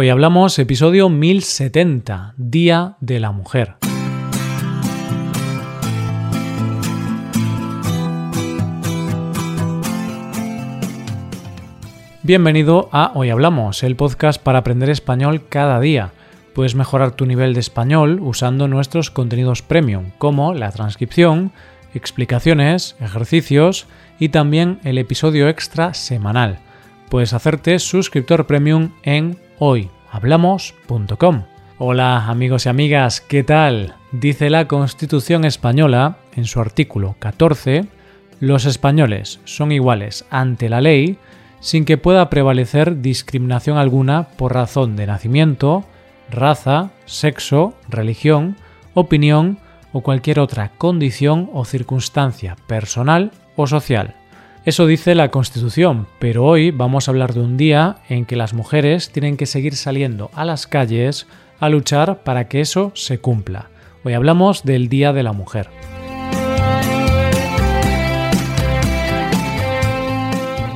Hoy hablamos episodio 1070, Día de la Mujer. Bienvenido a Hoy Hablamos, el podcast para aprender español cada día. Puedes mejorar tu nivel de español usando nuestros contenidos premium, como la transcripción, explicaciones, ejercicios y también el episodio extra semanal. Puedes hacerte suscriptor premium en hoyhablamos.com. Hola amigos y amigas, ¿qué tal? Dice la Constitución española en su artículo 14, los españoles son iguales ante la ley sin que pueda prevalecer discriminación alguna por razón de nacimiento, raza, sexo, religión, opinión o cualquier otra condición o circunstancia personal o social. Eso dice la Constitución, pero hoy vamos a hablar de un día en que las mujeres tienen que seguir saliendo a las calles a luchar para que eso se cumpla. Hoy hablamos del Día de la Mujer.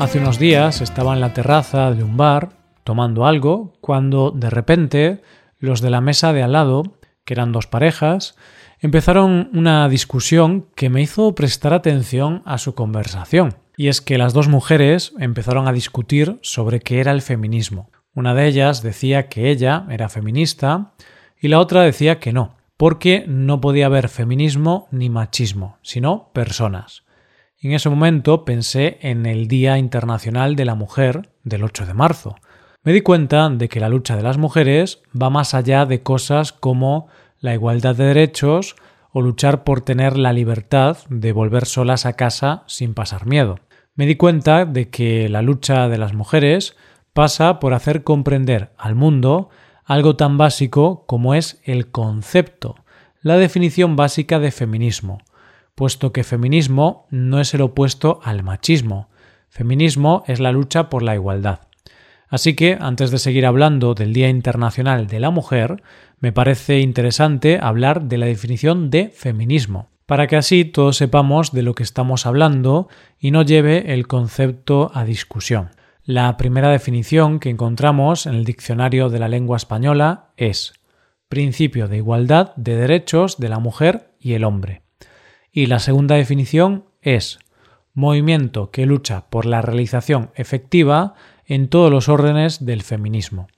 Hace unos días estaba en la terraza de un bar tomando algo cuando de repente los de la mesa de al lado, que eran dos parejas, empezaron una discusión que me hizo prestar atención a su conversación. Y es que las dos mujeres empezaron a discutir sobre qué era el feminismo. Una de ellas decía que ella era feminista y la otra decía que no, porque no podía haber feminismo ni machismo, sino personas. En ese momento pensé en el Día Internacional de la Mujer del 8 de marzo. Me di cuenta de que la lucha de las mujeres va más allá de cosas como la igualdad de derechos o luchar por tener la libertad de volver solas a casa sin pasar miedo. Me di cuenta de que la lucha de las mujeres pasa por hacer comprender al mundo algo tan básico como es el concepto, la definición básica de feminismo, puesto que feminismo no es el opuesto al machismo. Feminismo es la lucha por la igualdad. Así que, antes de seguir hablando del Día Internacional de la Mujer, me parece interesante hablar de la definición de feminismo, para que así todos sepamos de lo que estamos hablando y no lleve el concepto a discusión. La primera definición que encontramos en el diccionario de la lengua española es principio de igualdad de derechos de la mujer y el hombre. Y la segunda definición es movimiento que lucha por la realización efectiva en todos los órdenes del feminismo.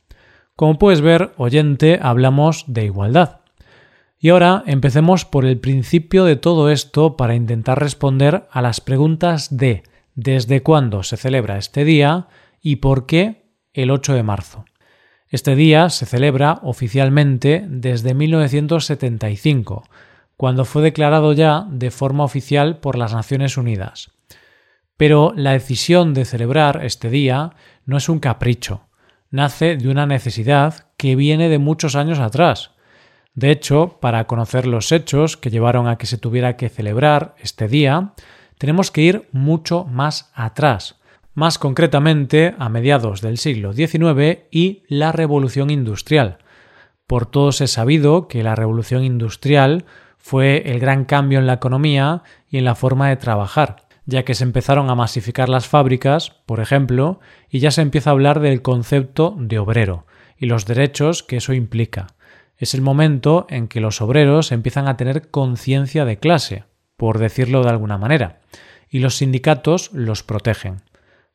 Como puedes ver, oyente, hablamos de igualdad. Y ahora empecemos por el principio de todo esto para intentar responder a las preguntas de desde cuándo se celebra este día y por qué el 8 de marzo. Este día se celebra oficialmente desde 1975, cuando fue declarado ya de forma oficial por las Naciones Unidas. Pero la decisión de celebrar este día no es un capricho, nace de una necesidad que viene de muchos años atrás. De hecho, para conocer los hechos que llevaron a que se tuviera que celebrar este día, tenemos que ir mucho más atrás, más concretamente a mediados del siglo XIX y la Revolución Industrial. Por todos es sabido que la Revolución Industrial fue el gran cambio en la economía y en la forma de trabajar, ya que se empezaron a masificar las fábricas, por ejemplo, y ya se empieza a hablar del concepto de obrero y los derechos que eso implica. Es el momento en que los obreros empiezan a tener conciencia de clase, por decirlo de alguna manera, y los sindicatos los protegen.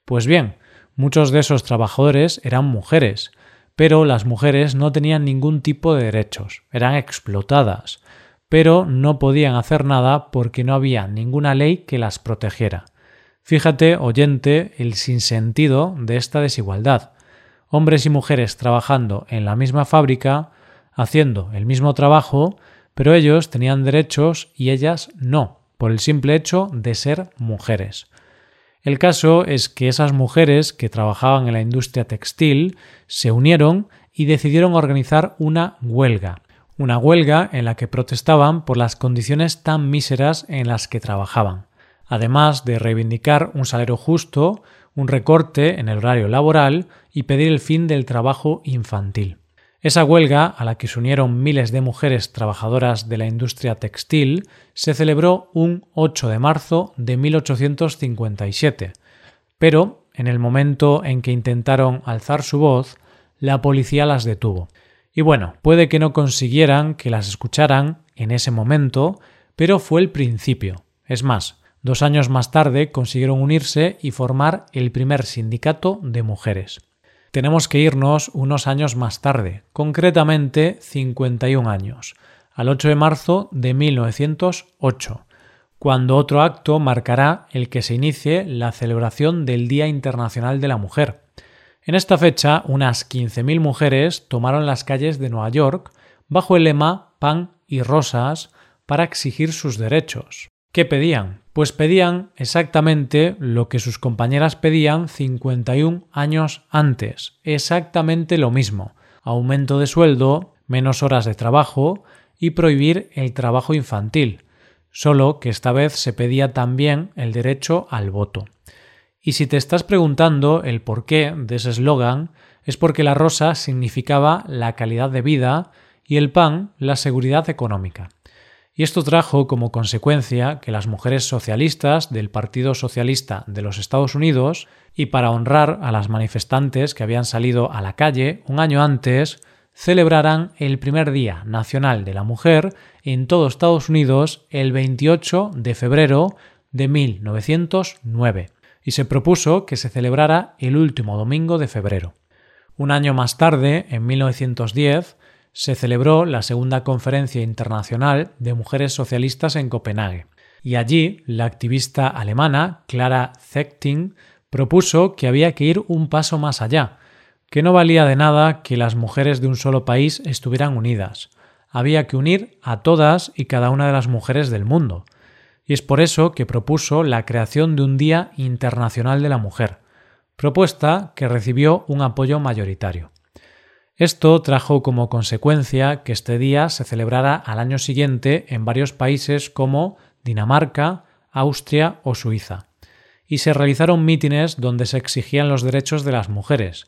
Pues bien, muchos de esos trabajadores eran mujeres, pero las mujeres no tenían ningún tipo de derechos, eran explotadas, pero no podían hacer nada porque no había ninguna ley que las protegiera. Fíjate, oyente, el sinsentido de esta desigualdad. Hombres y mujeres trabajando en la misma fábrica, haciendo el mismo trabajo, pero ellos tenían derechos y ellas no, por el simple hecho de ser mujeres. El caso es que esas mujeres que trabajaban en la industria textil se unieron y decidieron organizar una huelga, una huelga en la que protestaban por las condiciones tan míseras en las que trabajaban, además de reivindicar un salario justo, un recorte en el horario laboral y pedir el fin del trabajo infantil. Esa huelga, a la que se unieron miles de mujeres trabajadoras de la industria textil, se celebró un 8 de marzo de 1857, pero en el momento en que intentaron alzar su voz, la policía las detuvo. Y bueno, puede que no consiguieran que las escucharan en ese momento, pero fue el principio. Es más, dos años más tarde consiguieron unirse y formar el primer sindicato de mujeres. Tenemos que irnos unos años más tarde, concretamente 51 años, al 8 de marzo de 1908, cuando otro acto marcará el que se inicie la celebración del Día Internacional de la Mujer. En esta fecha, unas 15.000 mujeres tomaron las calles de Nueva York bajo el lema Pan y Rosas para exigir sus derechos. ¿Qué pedían? Pues pedían exactamente lo que sus compañeras pedían 51 años antes, exactamente lo mismo, aumento de sueldo, menos horas de trabajo y prohibir el trabajo infantil, solo que esta vez se pedía también el derecho al voto. Y si te estás preguntando el porqué de ese eslogan, es porque la rosa significaba la calidad de vida y el pan la seguridad económica. Y esto trajo como consecuencia que las mujeres socialistas del Partido Socialista de los Estados Unidos, y para honrar a las manifestantes que habían salido a la calle un año antes, celebraran el primer Día Nacional de la Mujer en todo Estados Unidos el 28 de febrero de 1909 y se propuso que se celebrara el último domingo de febrero. Un año más tarde, en 1910, se celebró la segunda conferencia internacional de mujeres socialistas en Copenhague, y allí la activista alemana Clara Zechting propuso que había que ir un paso más allá, que no valía de nada que las mujeres de un solo país estuvieran unidas, había que unir a todas y cada una de las mujeres del mundo, y es por eso que propuso la creación de un Día Internacional de la Mujer, propuesta que recibió un apoyo mayoritario. Esto trajo como consecuencia que este día se celebrara al año siguiente en varios países como Dinamarca, Austria o Suiza, y se realizaron mítines donde se exigían los derechos de las mujeres,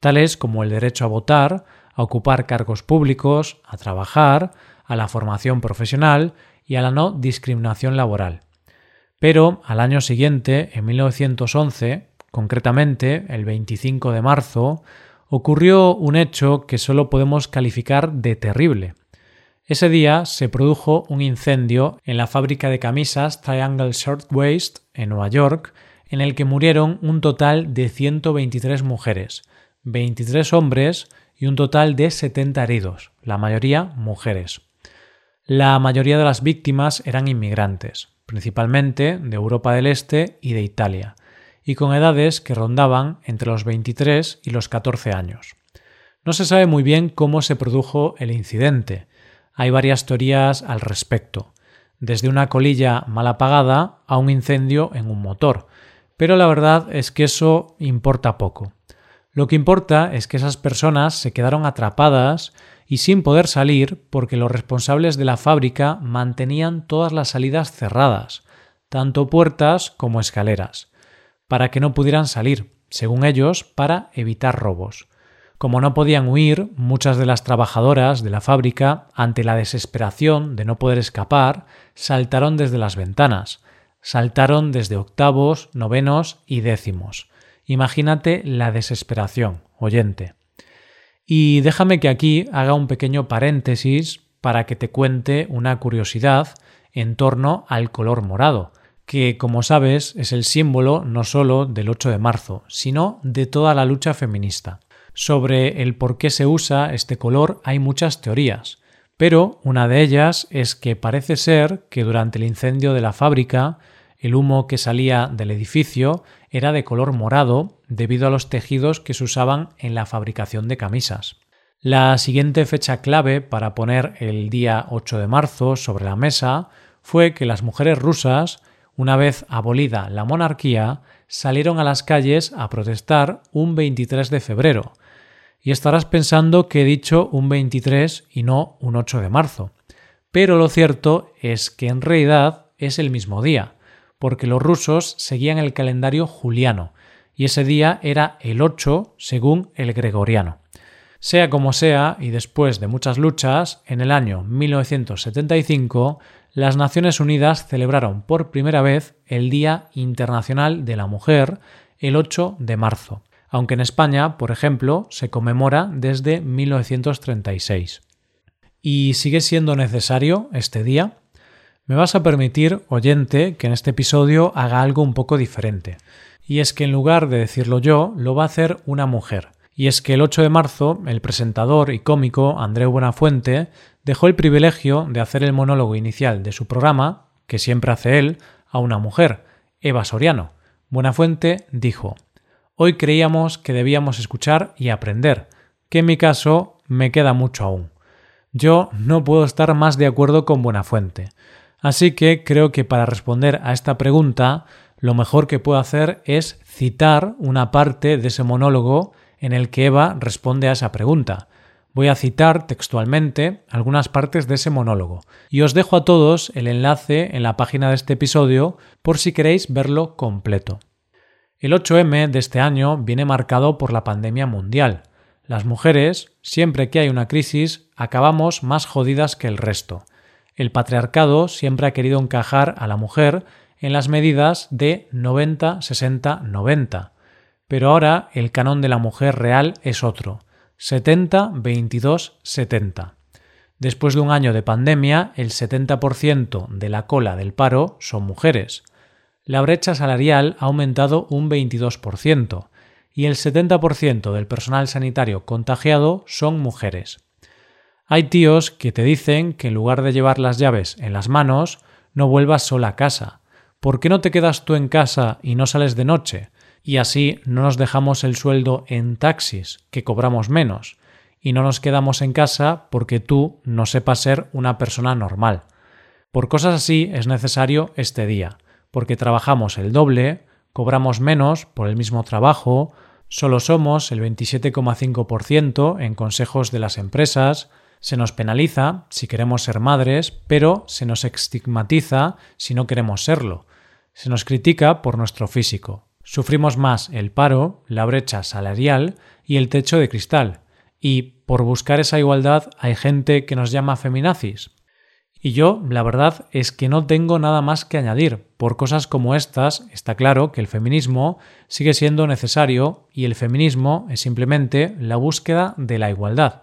tales como el derecho a votar, a ocupar cargos públicos, a trabajar, a la formación profesional y a la no discriminación laboral. Pero al año siguiente, en 1911, concretamente el 25 de marzo, ocurrió un hecho que solo podemos calificar de terrible. Ese día se produjo un incendio en la fábrica de camisas Triangle Shirtwaist en Nueva York, en el que murieron un total de 123 mujeres, 23 hombres y un total de 70 heridos, la mayoría mujeres. La mayoría de las víctimas eran inmigrantes, principalmente de Europa del Este y de Italia, y con edades que rondaban entre los 23 y los 14 años. No se sabe muy bien cómo se produjo el incidente. Hay varias teorías al respecto, desde una colilla mal apagada a un incendio en un motor, pero la verdad es que eso importa poco. Lo que importa es que esas personas se quedaron atrapadas y sin poder salir porque los responsables de la fábrica mantenían todas las salidas cerradas, tanto puertas como escaleras, para que no pudieran salir, según ellos, para evitar robos. Como no podían huir, muchas de las trabajadoras de la fábrica, ante la desesperación de no poder escapar, saltaron desde las ventanas, saltaron desde octavos, novenos y décimos. Imagínate la desesperación, oyente. Y déjame que aquí haga un pequeño paréntesis para que te cuente una curiosidad en torno al color morado, que como sabes es el símbolo no solo del 8 de marzo, sino de toda la lucha feminista. Sobre el por qué se usa este color hay muchas teorías, pero una de ellas es que parece ser que durante el incendio de la fábrica el humo que salía del edificio era de color morado debido a los tejidos que se usaban en la fabricación de camisas. La siguiente fecha clave para poner el día 8 de marzo sobre la mesa fue que las mujeres rusas, una vez abolida la monarquía, salieron a las calles a protestar un 23 de febrero. Y estarás pensando que he dicho un 23 y no un 8 de marzo. Pero lo cierto es que en realidad es el mismo día, porque los rusos seguían el calendario juliano, y ese día era el 8 según el gregoriano. Sea como sea, y después de muchas luchas, en el año 1975 las Naciones Unidas celebraron por primera vez el Día Internacional de la Mujer el 8 de marzo. aunque en España, por ejemplo, se conmemora desde 1936. ¿Y sigue siendo necesario este día? Me vas a permitir, oyente, que en este episodio haga algo un poco diferente. Y es que en lugar de decirlo yo, lo va a hacer una mujer. Y es que el 8 de marzo, el presentador y cómico Andreu Buenafuente dejó el privilegio de hacer el monólogo inicial de su programa, que siempre hace él, a una mujer, Eva Soriano. Buenafuente dijo Hoy creíamos que debíamos escuchar y aprender, que en mi caso me queda mucho aún. Yo no puedo estar más de acuerdo con Buenafuente. Así que creo que para responder a esta pregunta, lo mejor que puedo hacer es citar una parte de ese monólogo en el que Eva responde a esa pregunta. Voy a citar textualmente algunas partes de ese monólogo y os dejo a todos el enlace en la página de este episodio por si queréis verlo completo. El 8M de este año viene marcado por la pandemia mundial. Las mujeres, siempre que hay una crisis, acabamos más jodidas que el resto. El patriarcado siempre ha querido encajar a la mujer en las medidas de 90-60-90. Pero ahora el canon de la mujer real es otro, 70-22-70. Después de un año de pandemia, el 70% de la cola del paro son mujeres la brecha salarial ha aumentado un 22% y el 70% del personal sanitario contagiado son mujeres. Hay tíos que te dicen que en lugar de llevar las llaves en las manos, no vuelvas sola a casa. ¿Por qué no te quedas tú en casa y no sales de noche? Y así no nos dejamos el sueldo en taxis, que cobramos menos, y no nos quedamos en casa porque tú no sepas ser una persona normal. Por cosas así es necesario este día porque trabajamos el doble, cobramos menos por el mismo trabajo, solo somos el 27,5% en consejos de las empresas, se nos penaliza si queremos ser madres, pero se nos estigmatiza si no queremos serlo. Se nos critica por nuestro físico. Sufrimos más el paro, la brecha salarial y el techo de cristal. Y por buscar esa igualdad hay gente que nos llama feminazis. Y yo, la verdad es que no tengo nada más que añadir. Por cosas como estas, está claro que el feminismo sigue siendo necesario y el feminismo es simplemente la búsqueda de la igualdad.